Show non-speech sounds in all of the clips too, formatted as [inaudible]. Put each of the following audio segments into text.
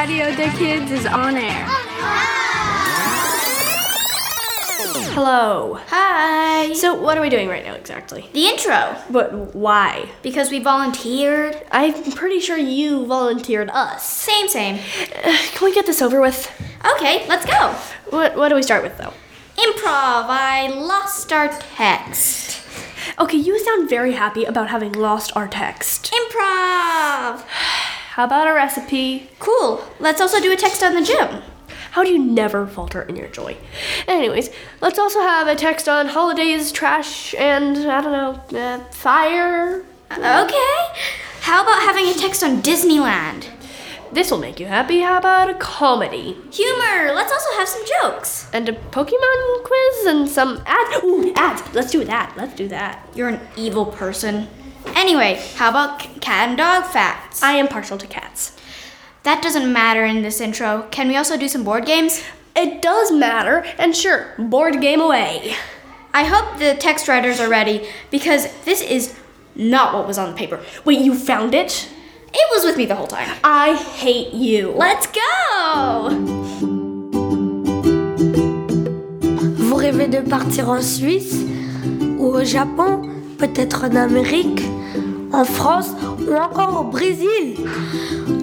Radio Day Kids is on air. Hello. Hi. So, what are we doing right now exactly? the intro. But why? Because we volunteered. I'm pretty sure you volunteered us. Same, same. Uh, can we get this over with? Okay, let's go. What, what do we start with though? Improv. I lost our text. Okay, you sound very happy about having lost our text. Improv. [sighs] [sighs] [sighs] How about a recipe? Cool. Let's also do a text on the gym. How do you never falter in your joy? Anyways, let's also have a text on holidays, trash, and I don't know, uh, fire. Okay. How about having a text on Disneyland? This will make you happy. How about a comedy? Humor. Let's also have some jokes. And a Pokemon quiz and some ads. Ooh, ads. Let's do that. Let's do that. You're an evil person. Anyway, how about c- cat and dog facts? I am partial to cats. That doesn't matter in this intro. Can we also do some board games? It does matter, and sure, board game away. I hope the text writers are ready because this is not what was on the paper. Wait, you found it? It was with me the whole time. I hate you. Let's go! Vous rêvez de partir en Suisse ou au Japon, peut-être en Amérique, en France ou encore au Brésil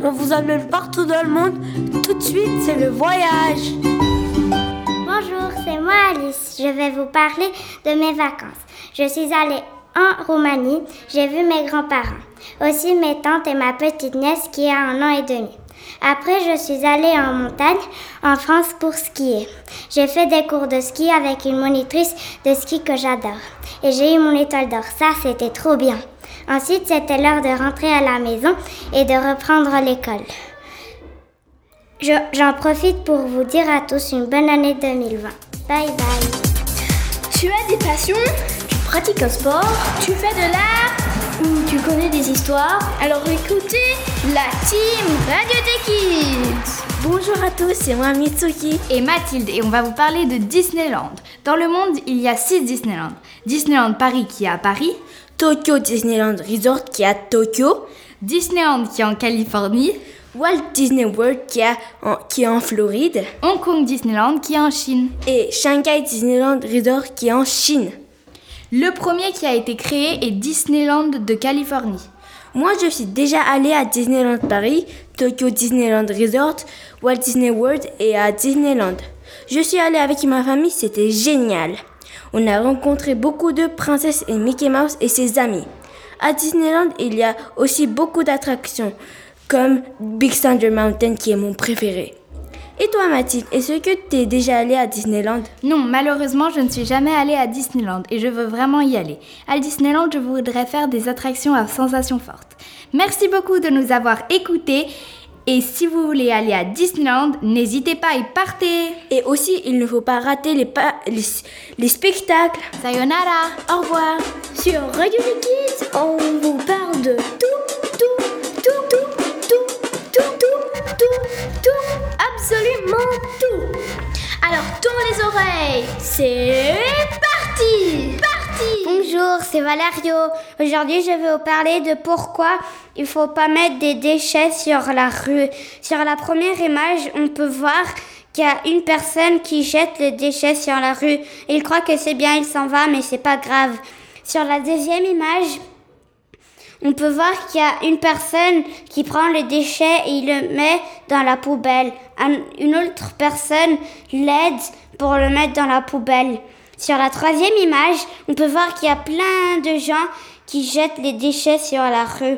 On vous emmène partout dans le monde. Tout de suite, c'est le voyage. Bonjour, c'est moi Alice. Je vais vous parler de mes vacances. Je suis allée en Roumanie. J'ai vu mes grands-parents. Aussi mes tantes et ma petite nièce qui a un an et demi. Après, je suis allée en montagne, en France, pour skier. J'ai fait des cours de ski avec une monitrice de ski que j'adore. Et j'ai eu mon étoile d'or. Ça, c'était trop bien. Ensuite, c'était l'heure de rentrer à la maison et de reprendre l'école. Je- J'en profite pour vous dire à tous une bonne année 2020. Bye bye. Tu as des passions Tu pratiques un sport Tu fais de l'art Ou tu connais des histoires? Alors écoutez la team Radio des Kids Bonjour à tous, c'est moi Mitsuki. et Mathilde et on va vous parler de Disneyland. Dans le monde, il y a 6 Disneyland. Disneyland Paris qui est à Paris, Tokyo Disneyland Resort qui est à Tokyo, Disneyland qui est en Californie, Walt Disney World qui, est en- qui est en Floride Hong Kong Disneyland qui est en Chine. et Shanghai Disneyland Resort qui est en Chine. Le premier qui a été créé est Disneyland de Californie. Moi, je suis déjà allée à Disneyland Paris, Tokyo Disneyland Resort, Walt Disney World et à Disneyland. Je suis allée avec ma famille, c'était génial. On a rencontré beaucoup de princesses et Mickey Mouse et ses amis. À Disneyland, il y a aussi beaucoup d'attractions, comme Big Thunder Mountain qui est mon préféré. Et toi, Mathilde, est-ce que tu es déjà allée à Disneyland? Non, malheureusement, je ne suis jamais allée à Disneyland et je veux vraiment y aller. À Disneyland, je voudrais faire des attractions à sensations fortes. Merci beaucoup de nous avoir écoutés et si vous voulez aller à Disneyland, n'hésitez pas et partez. Et aussi, il ne faut pas rater les, pa- les, les spectacles. Sayonara. Au revoir Sur Radio Kids, on vous parle de tout, tout, tout, tout, tout, tout, tout, tout, tout, absolument tout. Alors tourne les oreilles, c'est parti, parti. Bonjour, c'est Valerio. Aujourd'hui, je vais vous parler de pourquoi il faut pas mettre des déchets sur la rue. Sur la première image, on peut voir qu'il y a une personne qui jette les déchets sur la rue. Il croit que c'est bien, il s'en va, mais c'est pas grave. Sur la deuxième image, on peut voir qu'il y a une personne qui prend les déchets et il le met dans la poubelle. Un- une autre personne l'aide pour le mettre dans la poubelle. Sur la troisième image, on peut voir qu'il y a plein de gens qui jettent les déchets sur la rue.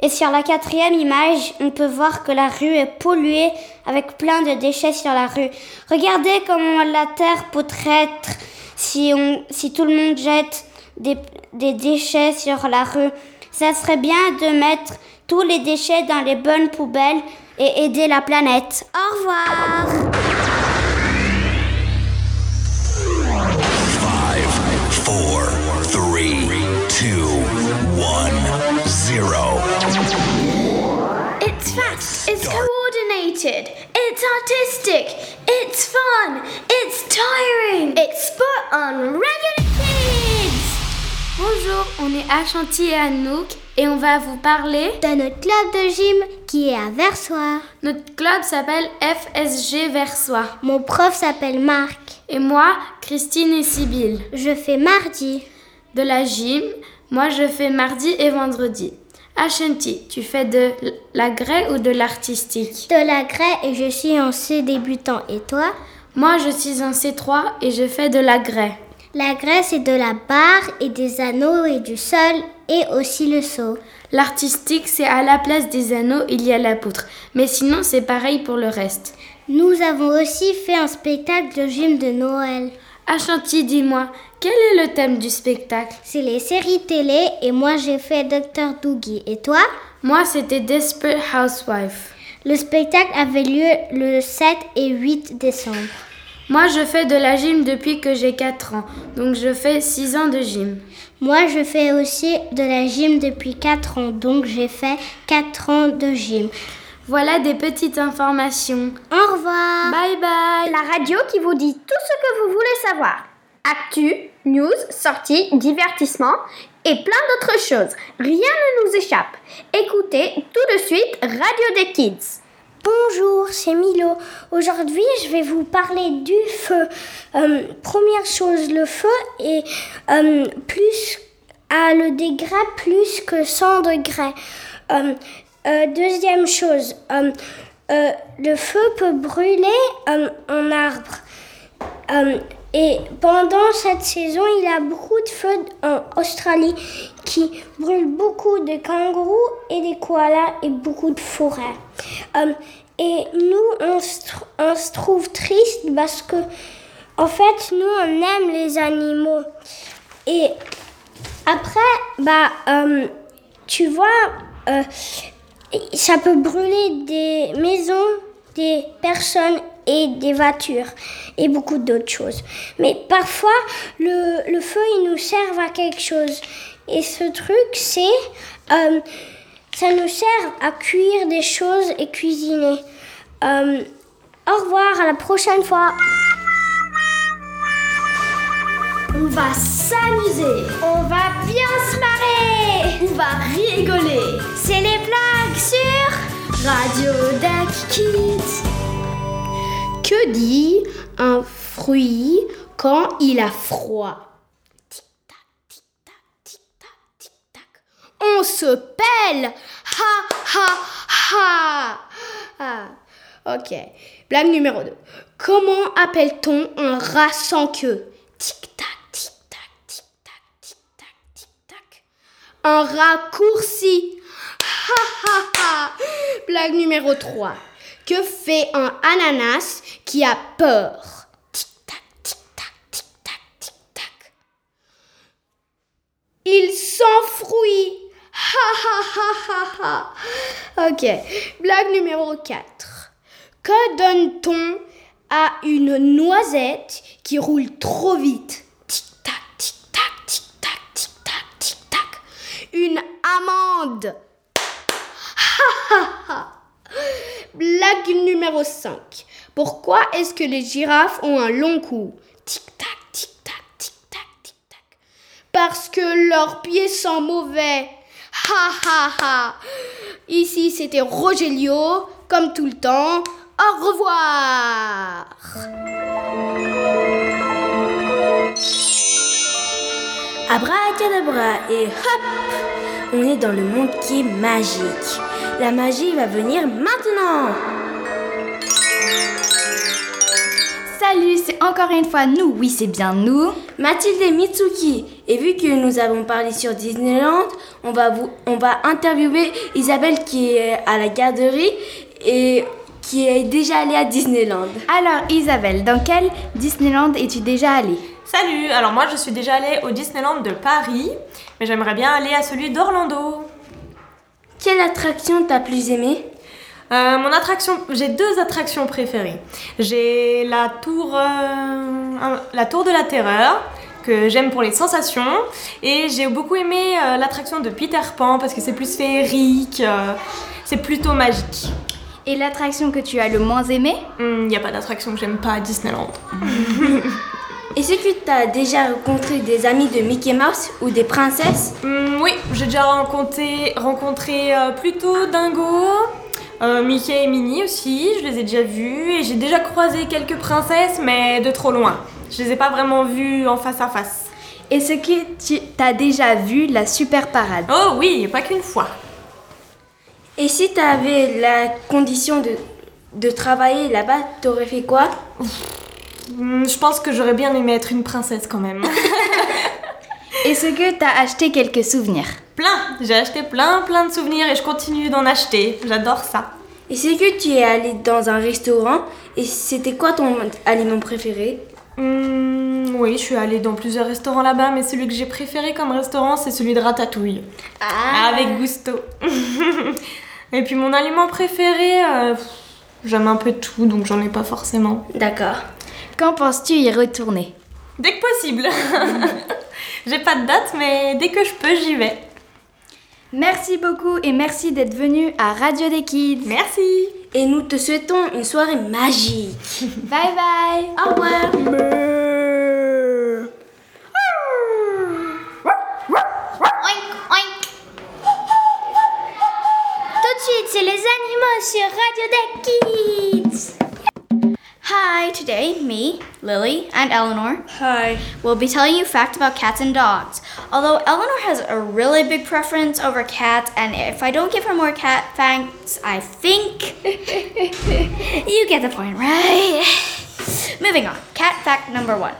Et sur la quatrième image, on peut voir que la rue est polluée avec plein de déchets sur la rue. Regardez comment la terre peut être si, on, si tout le monde jette des, des déchets sur la rue. Ça serait bien de mettre tous les déchets dans les bonnes poubelles et aider la planète. Au revoir. Four, three, two, one, zero. It's fast, it's coordinated, it's artistic, it's fun, it's tiring, it's spot on. Kids. Bonjour, on est à Chantilly et à Anouk et on va vous parler de notre club de gym qui est à Versoix. Notre club s'appelle FSG Versoix. Mon prof s'appelle Marc. Et moi, Christine et Sybille. Je fais mardi. De la gym, moi je fais mardi et vendredi. Ashanti, tu fais de la grès ou de l'artistique? De la grès et je suis en C débutant. Et toi? Moi je suis en C3 et je fais de la grès. La grès c'est de la barre et des anneaux et du sol et aussi le seau. L'artistique c'est à la place des anneaux il y a la poutre. Mais sinon c'est pareil pour le reste. Nous avons aussi fait un spectacle de gym de Noël. Ashanti, dis-moi, quel est le thème du spectacle? C'est les séries télé et moi j'ai fait Dr Doogie. Et toi? Moi c'était Desperate Housewife. Le spectacle avait lieu le 7 et 8 décembre. Moi je fais de la gym depuis que j'ai 4 ans, donc je fais 6 ans de gym. Moi je fais aussi de la gym depuis 4 ans, donc j'ai fait 4 ans de gym. Voilà des petites informations. Au revoir. Bye bye. La radio qui vous dit tout ce que vous voulez savoir. Actu, news, sorties, divertissement et plein d'autres choses. Rien ne nous échappe. Écoutez tout de suite Radio des Kids. Bonjour, c'est Milo. Aujourd'hui, je vais vous parler du feu. Euh, première chose, le feu est euh, plus à le degré plus que 100 degrés. Euh, deuxième chose, le feu peut brûler un arbre. Et pendant cette saison, il y a beaucoup de feux en Australie qui brûlent beaucoup de kangourous et des koalas et beaucoup de forêts. Euh, et nous, on se, trouve triste parce que, en fait, nous, on aime les animaux. Et après, bah, euh, tu vois, euh, ça peut brûler des maisons, des personnes et des voitures et beaucoup d'autres choses. Mais parfois, le, le feu, il nous sert à quelque chose. Et ce truc, c'est... euh, ça nous sert à cuire des choses et cuisiner. Euh, au revoir, à la prochaine fois. On va s'amuser. On va bien se marrer. On va rigoler. C'est les blagues sur Radio Duck Kids. Dit un fruit quand il a froid On se pèle Ha ha ha Ah, Ok. Blague numéro 2. Comment appelle-t-on un rat sans queue? Tic-tac, tic-tac, tic-tac, tic-tac, tic-tac. Un raccourci. Ha ha ha Blague numéro 3. Que fait un ananas qui a peur Tic-tac, tic-tac, tic-tac, tic-tac. Il s'enfouit. Ha ha ha ha ha. Ok. Blague numéro 4. Que donne-t-on à une noisette qui roule trop vite? Tic-tac, tic-tac, tic-tac, tic-tac, tic-tac. Une amende. Ha ha ha. Blague numéro 5. Pourquoi est-ce que les girafes ont un long cou? Tic-tac, tic-tac, tic-tac, tic-tac. Parce que leurs pieds sont mauvais. Ha ha ha. Ici, c'était Rogelio, comme tout le temps. Au revoir. Abracadabra et hop On est dans le monde qui est magique. La magie va venir maintenant Salut, c'est encore une fois nous. Oui, c'est bien nous. Mathilde et Mitsuki. Et vu que nous avons parlé sur Disneyland, on va, vous, on va interviewer Isabelle qui est à la garderie et qui est déjà allée à Disneyland. Alors, Isabelle, dans quel Disneyland es-tu déjà allée? Salut, alors moi je suis déjà allée au Disneyland de Paris, mais j'aimerais bien aller à celui d'Orlando. Quelle attraction t'as plus aimé Euh, mon attraction, j'ai deux attractions préférées. J'ai la tour, euh, la tour de la terreur que j'aime pour les sensations, et j'ai beaucoup aimé euh, l'attraction de Peter Pan parce que c'est plus féerique, c'est plutôt magique. Et l'attraction que tu as le moins aimée? Il n'y a pas d'attraction que j'aime pas à Disneyland. [laughs] Est-ce que tu as déjà rencontré des amis de Mickey Mouse ou des princesses? Hum, oui, j'ai déjà rencontré, rencontré plutôt Dingo, euh, Mickey et Minnie aussi, je les ai déjà vus. Et j'ai déjà croisé quelques princesses, mais de trop loin. Je les ai pas vraiment vues en face à face. Est-ce que tu as déjà vu la super parade? Oh oui, pas qu'une fois. Et si tu avais la condition de, de travailler là-bas, t'aurais fait quoi? Hmm, Je pense que j'aurais bien aimé être une princesse quand même. [laughs] Est-ce que tu as acheté quelques souvenirs? Plein J'ai acheté plein plein de souvenirs et je continue d'en acheter. J'adore ça. Et c'est que tu es allé dans un restaurant et c'était quoi ton aliment préféré? Hmm, oui, je suis allée dans plusieurs restaurants là-bas, mais celui que j'ai préféré comme restaurant, c'est celui de Ratatouille. Avec gusto. [laughs] Et puis mon aliment préféré, euh, j'aime un peu tout, donc j'en ai pas forcément. D'accord. Quand penses-tu y retourner? Dès que possible. [laughs] j'ai pas de date, mais dès que je peux, j'y vais. Merci beaucoup et merci d'être venu à Radio des Kids. Merci. Et nous te souhaitons une soirée magique. [laughs] Bye bye. Au revoir. Oink, oink. Tout de suite, c'est les animaux sur Radio des Kids. Hi, today me, Lily, and Eleanor Hi. We'll be telling you facts about cats and dogs. Although Eleanor has a really big preference over cats, and if I don't give her more cat facts, I think [laughs] you get the point, right? Moving on. Cat fact number one.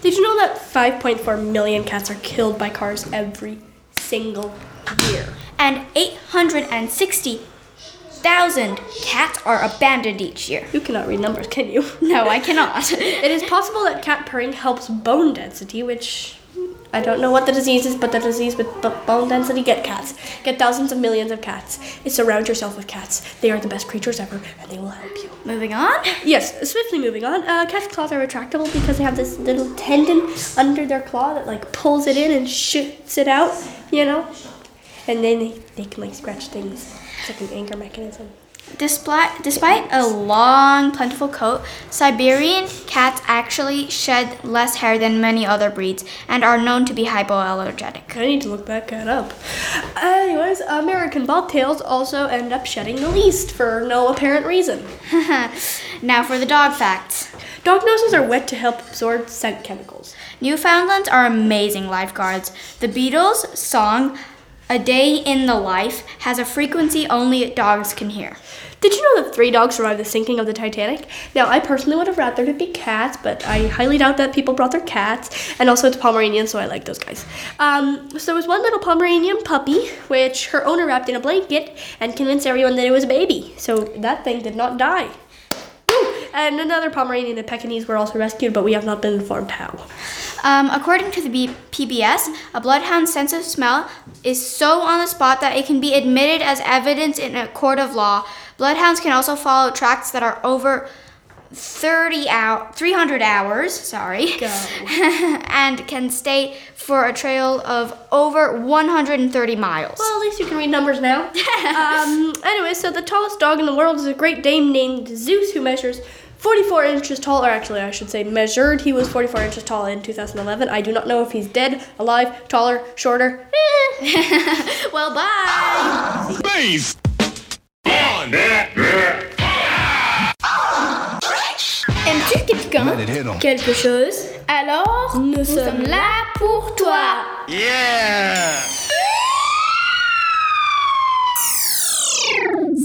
Did you know that 5.4 million cats are killed by cars every single year? And 860,000 cats are abandoned each year. You cannot read numbers, can you? [laughs] No, I cannot. [laughs] It is possible that cat purring helps bone density, which I don't know what the disease is, but the disease with bone density get cats. Get thousands of millions of cats. It surround yourself with cats. They are the best creatures ever, and they will help you. Moving on. Yes, swiftly moving on. Uh, cat's claws are retractable because they have this little tendon under their claw that like pulls it in and shoots it out, you know? And then they, they can like scratch things. It's like an anchor mechanism. Despite, despite a long, plentiful coat, Siberian cats actually shed less hair than many other breeds and are known to be hypoallergenic. I need to look that cat up. Anyways, American bobtails also end up shedding the least for no apparent reason. [laughs] now for the dog facts. Dog noses are wet to help absorb scent chemicals. Newfoundlands are amazing lifeguards. The Beatles' song, A Day in the Life, has a frequency only dogs can hear. Did you know that three dogs survived the sinking of the Titanic? Now, I personally would have rather it be cats, but I highly doubt that people brought their cats. And also, it's Pomeranian, so I like those guys. Um, so there was one little Pomeranian puppy, which her owner wrapped in a blanket and convinced everyone that it was a baby. So that thing did not die. Woo! And another Pomeranian and Pekingese were also rescued, but we have not been informed how. Um, according to the B- PBS, a bloodhound's sense of smell is so on the spot that it can be admitted as evidence in a court of law. Bloodhounds can also follow tracks that are over 30 hour, 300 hours, sorry, [laughs] and can stay for a trail of over 130 miles. Well, at least you can read numbers now. [laughs] um, anyway, so the tallest dog in the world is a Great Dane named Zeus, who measures 44 inches tall, or actually, I should say, measured. He was 44 inches tall in 2011. I do not know if he's dead, alive, taller, shorter. [laughs] Well, bye. Base. Aimes-tu quelqu'un Let it hit 'em. Quelque chose Alors, nous, sommes là pour toi. Yeah.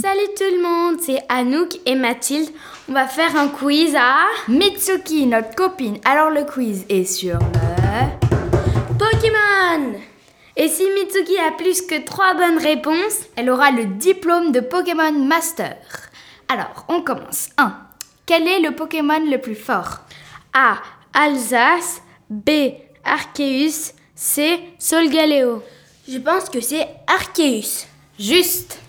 Salut tout le monde, c'est Anouk et Mathilde. On va faire un quiz à Mitsuki, notre copine. Alors le quiz est sur le... Pokémon. Et si Mitsuki a plus que 3 bonnes réponses, Elle aura le diplôme de Pokémon Master. Alors, on commence. 1. Quel est le Pokémon le plus fort? A. Alsace, B. Arceus, C. Solgaleo. Je pense que c'est Arceus. Juste.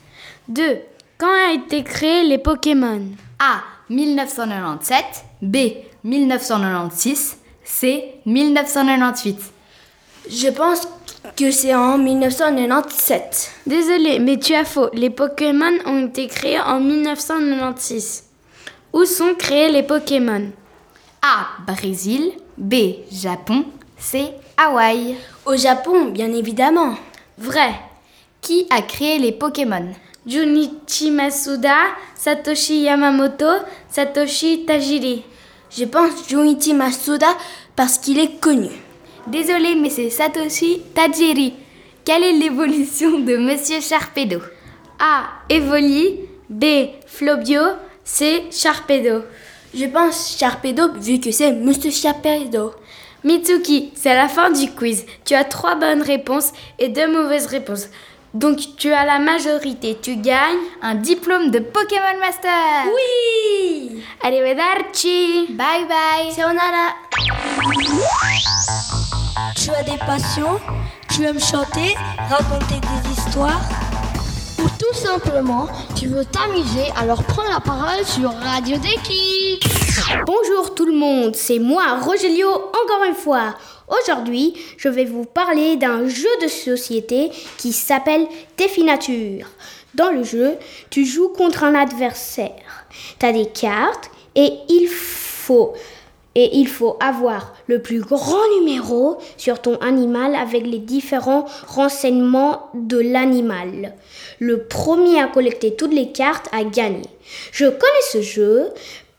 2. Quand a été créé les Pokémon? A. 1997. B. 1996. C. 1998. Je pense que c'est en 1997. Désolé, mais tu as faux. Les Pokémon ont été créés en 1996. Où sont créés les Pokémon? A. Brésil. B. Japon. C. Hawaï. Au Japon, bien évidemment. Vrai. Qui a créé les Pokémon? Junichi Masuda, Satoshi Yamamoto, Satoshi Tajiri. Je pense Junichi Masuda parce qu'il est connu. Désolé, mais c'est Satoshi Tajiri. Quelle est l'évolution de Monsieur Sharpedo? A. Evoli. B. Flobio. C. Sharpedo. Je pense Sharpedo vu que c'est Monsieur Sharpedo. Mitsuki, c'est la fin du quiz. Tu as trois bonnes réponses et deux mauvaises réponses. Donc tu as la majorité. Tu gagnes un diplôme de Pokémon Master. Oui Arrivederci. Bye bye. Sayonara. Tu as des passions Tu aimes chanter Raconter des histoires Ou tout simplement, tu veux t'amuser, alors prends la parole sur Radio Déclic. Bonjour tout le monde, c'est moi Rogelio encore une fois. Aujourd'hui, je vais vous parler d'un jeu de société qui s'appelle Défi Nature. Dans le jeu, tu joues contre un adversaire. Tu as des cartes et il faut et il faut avoir le plus grand numéro sur ton animal avec les différents renseignements de l'animal. Le premier à collecter toutes les cartes a gagné. Je connais ce jeu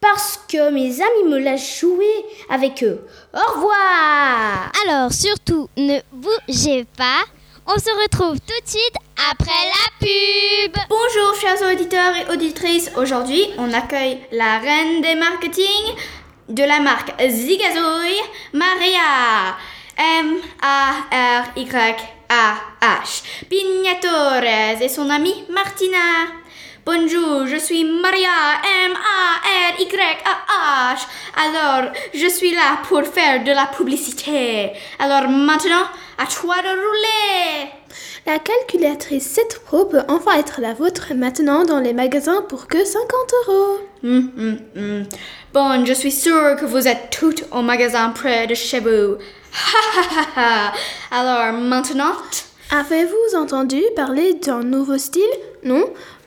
parce que mes amis me laissent jouer avec eux. Au revoir Alors surtout, ne bougez pas. On se retrouve tout de suite après la pub. Bonjour chers auditeurs et auditrices. Aujourd'hui, on accueille la reine des marketing de la marque Zigazouille, Maria. M-A-R-Y-A-H. Pignatores et son amie Martina. Bonjour, je suis Maria M-A-R-Y-A-H. Alors, je suis là pour faire de la publicité. Alors maintenant, à toi de rouler. La calculatrice 7 Pro peut enfin être la vôtre maintenant dans les magasins pour que 50 euros. Hum, hum, hum. Bon, je suis sûre que vous êtes toutes au magasin près de chez vous. Ha ha ha ha. Alors maintenant, Avez-vous entendu parler d'un nouveau style? Non?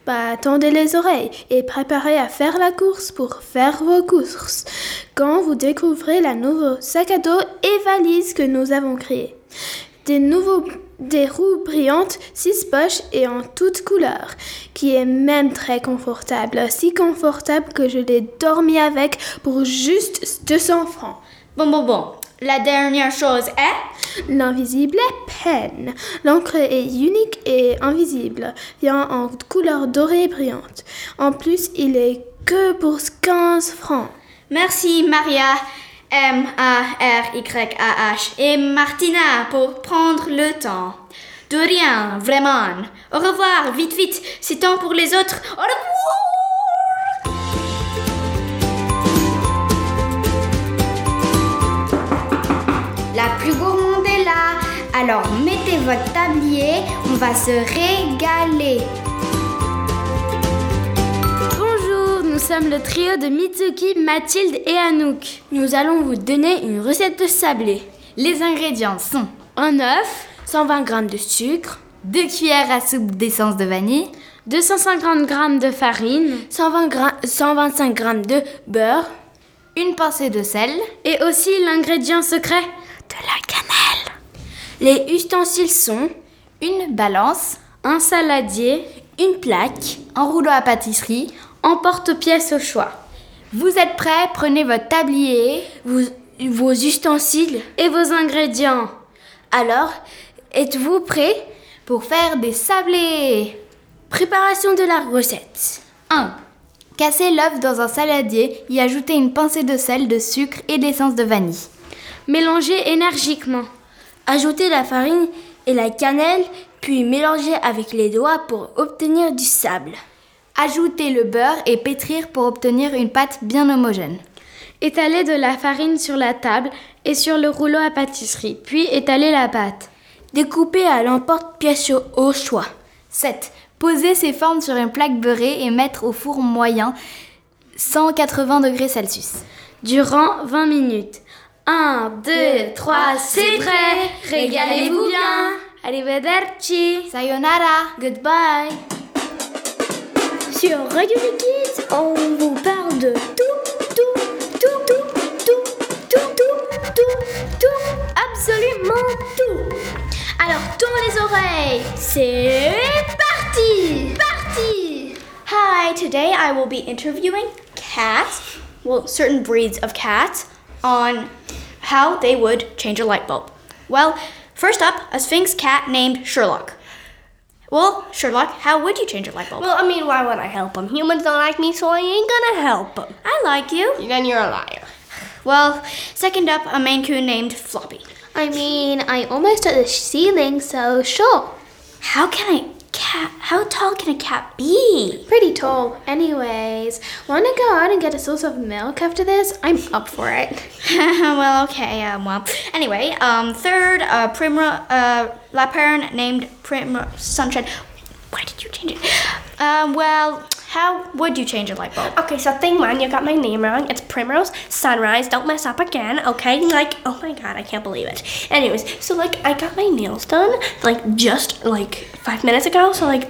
Bah, tendez les oreilles et préparez à faire la course pour faire vos courses. Quand vous découvrez la nouveau sac à dos et valise que nous avons créé. Des nouveaux des roues brillantes, 6 poches et en toutes couleurs, qui est même très confortable, si confortable que je l'ai dormi avec pour juste 200 francs. bon, bon, bon. La dernière chose est? L'invisible pen. L'encre est unique et invisible, vient en couleur dorée brillante. En plus, il est que pour 15 francs. Merci Maria M-A-R-Y-A-H et Martina pour prendre le temps. De rien, vraiment. Au revoir, vite, vite. C'est temps pour les autres. Au revoir. Plus gourmande est là. Alors mettez votre tablier, on va se régaler. Bonjour, nous sommes le trio de Mitsuki, Mathilde et Anouk. Nous allons vous donner une recette de sablé. Les ingrédients sont Un œuf, 120 g de sucre, 2 cuillères à soupe d'essence de vanille, 250 g de farine, 120 gra- 125 g de beurre une pincée de sel, et aussi l'ingrédient secret la cannelle. Les ustensiles sont une balance, un saladier, une plaque, un rouleau à pâtisserie. un porte-pièce au choix. Vous êtes prêts? Prenez votre tablier. Vos, ustensiles et vos ingrédients. Alors, êtes-vous prêts pour faire des sablés? Préparation de la recette. 1. Casser l'œuf dans un saladier, y ajouter une pincée de sel, de sucre et d'essence de vanille. Mélangez énergiquement. Ajoutez la farine et la cannelle, puis mélangez avec les doigts pour obtenir du sable. Ajoutez le beurre et pétrir pour obtenir une pâte bien homogène. Étalez de la farine sur la table et sur le rouleau à pâtisserie, puis étalez la pâte. Découpez à l'emporte-pièce au- au choix. 7. Poser ces formes sur une plaque beurrée et mettre au four moyen 180 degrés Celsius. Durant 20 minutes. 1, 2, 3, c'est prêt. Régalez-vous bien. Arrivederci Sayonara. Goodbye. Sur Radio Kids, on vous parle de tout, tout, tout, tout, tout, tout, tout, tout, tout, absolument tout. Alors tourne les oreilles. C'est parti. Parti. Hi, today I will be interviewing cats, well, certain breeds of cats, on how they would change a light bulb. Well, first up, a Sphinx cat named Sherlock. Well, Sherlock, how would you change a light bulb? Well, I mean, why would I help him? Humans don't like me, so I ain't gonna help him. I like you. Then you're a liar. Well, second up, a Maine Coon named Floppy. I mean, I almost at the ceiling, so sure. How can a cat, how tall can a cat be? Pretty tall. Anyways, want to go out and get a source of milk after this? I'm up for it. [laughs] well, okay, um, well. Anyway, um, third, uh, Primrose, uh, Lapern named Primrose Sunshine. Why did you change it? Um, well, how would you change a light bulb? Okay, so thing one, you got my name wrong. It's Primrose Sunrise. Don't mess up again, okay? Like, oh my god, I can't believe it. Anyways, so like, I got my nails done like just like five minutes ago. So like,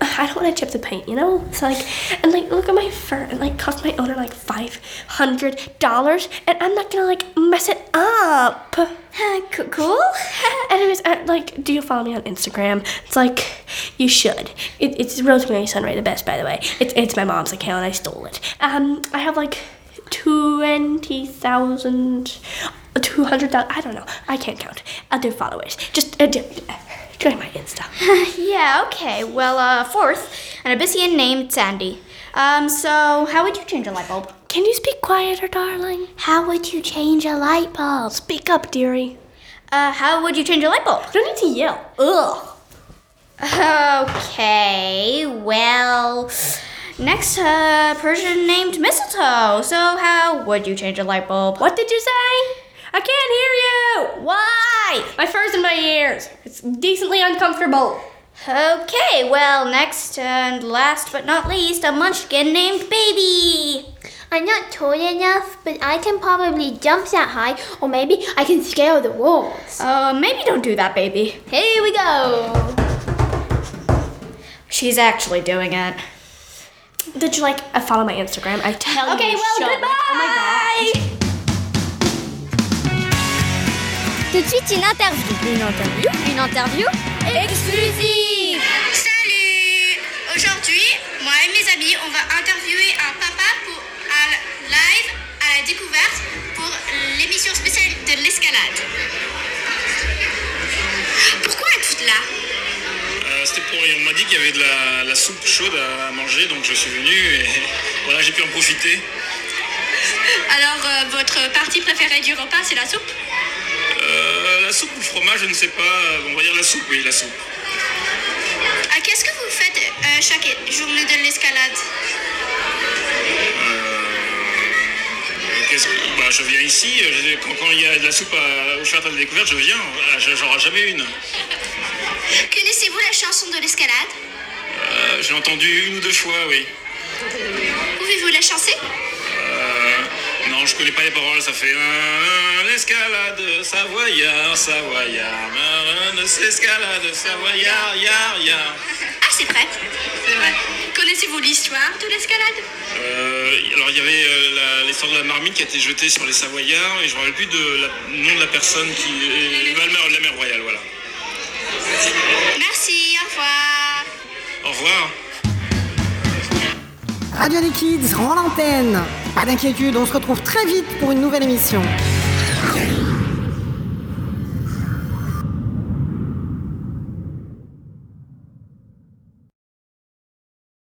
I don't want to chip the paint, you know? So like, and like, look at my fur. It like cost my owner like five hundred dollars, and I'm not gonna like mess it up. [laughs] Cool. [laughs] Anyways, uh, like, do you follow me on Instagram? It's like, you should. It, it's Rosemary Sunray, the best, by the way. It's it's my mom's account. and I stole it. Um, I have like twenty thousand, two hundred thousand. I don't know. I can't count. Other followers. Just uh, do- join my Insta. [laughs] yeah, okay. Well, uh, fourth, an Abyssian named Sandy. Um, so how would you change a light bulb? Can you speak quieter, darling? How would you change a light bulb? Speak up, dearie. Uh, how would you change a light bulb? You don't need to yell. Ugh. Okay, well, next, uh, Persian named Mistletoe. So how would you change a light bulb? What did you say? I can't hear you. Why? My fur's in my ears. It's decently uncomfortable. Okay, well, next and last but not least, a munchkin named Baby. I'm not tall enough, but I can probably jump that high, or maybe I can scale the walls. Uh, maybe don't do that, baby. Here we go. She's actually doing it. Did you like uh, follow my Instagram? I tell you. Okay, well, goodbye. Oh my god. Tout de suite, une interview. Une interview Une interview exclusive Pourquoi êtes-vous là? Euh, C'était pour. On m'a dit qu'il y avait de la, la soupe chaude à manger, donc je suis venu et [laughs] voilà, j'ai pu en profiter. Alors, euh, votre partie préférée du repas, c'est la soupe? Euh, la soupe ou le fromage, je ne sais pas. On va dire la soupe, oui, la soupe. Qu'est-ce que vous faites euh, chaque journée de l'escalade? Bah, je viens ici, quand, il y a de la soupe à- au château de découverte, je viens. J'en aurai jamais une. Connaissez-vous la chanson de l'escalade Euh, j'ai entendu une ou deux fois, oui. Pouvez-vous la chanter Euh, non, je connais pas les paroles, ça fait un, l'escalade savoyard, savoyard, marin, s'escalade, savoyard, yar, yar. Ah, c'est prêt. Connaissez-vous l'histoire de l'escalade? Euh, alors il y avait euh, la- l'histoire de la marmite qui a été jetée sur les Savoyards et je me rappelle plus de la- nom de la personne qui la mère, la mère royale, voilà. Merci, au revoir. Au revoir. Radio des Kids rend l'antenne. Pas d'inquiétude, on se retrouve très vite pour une nouvelle émission.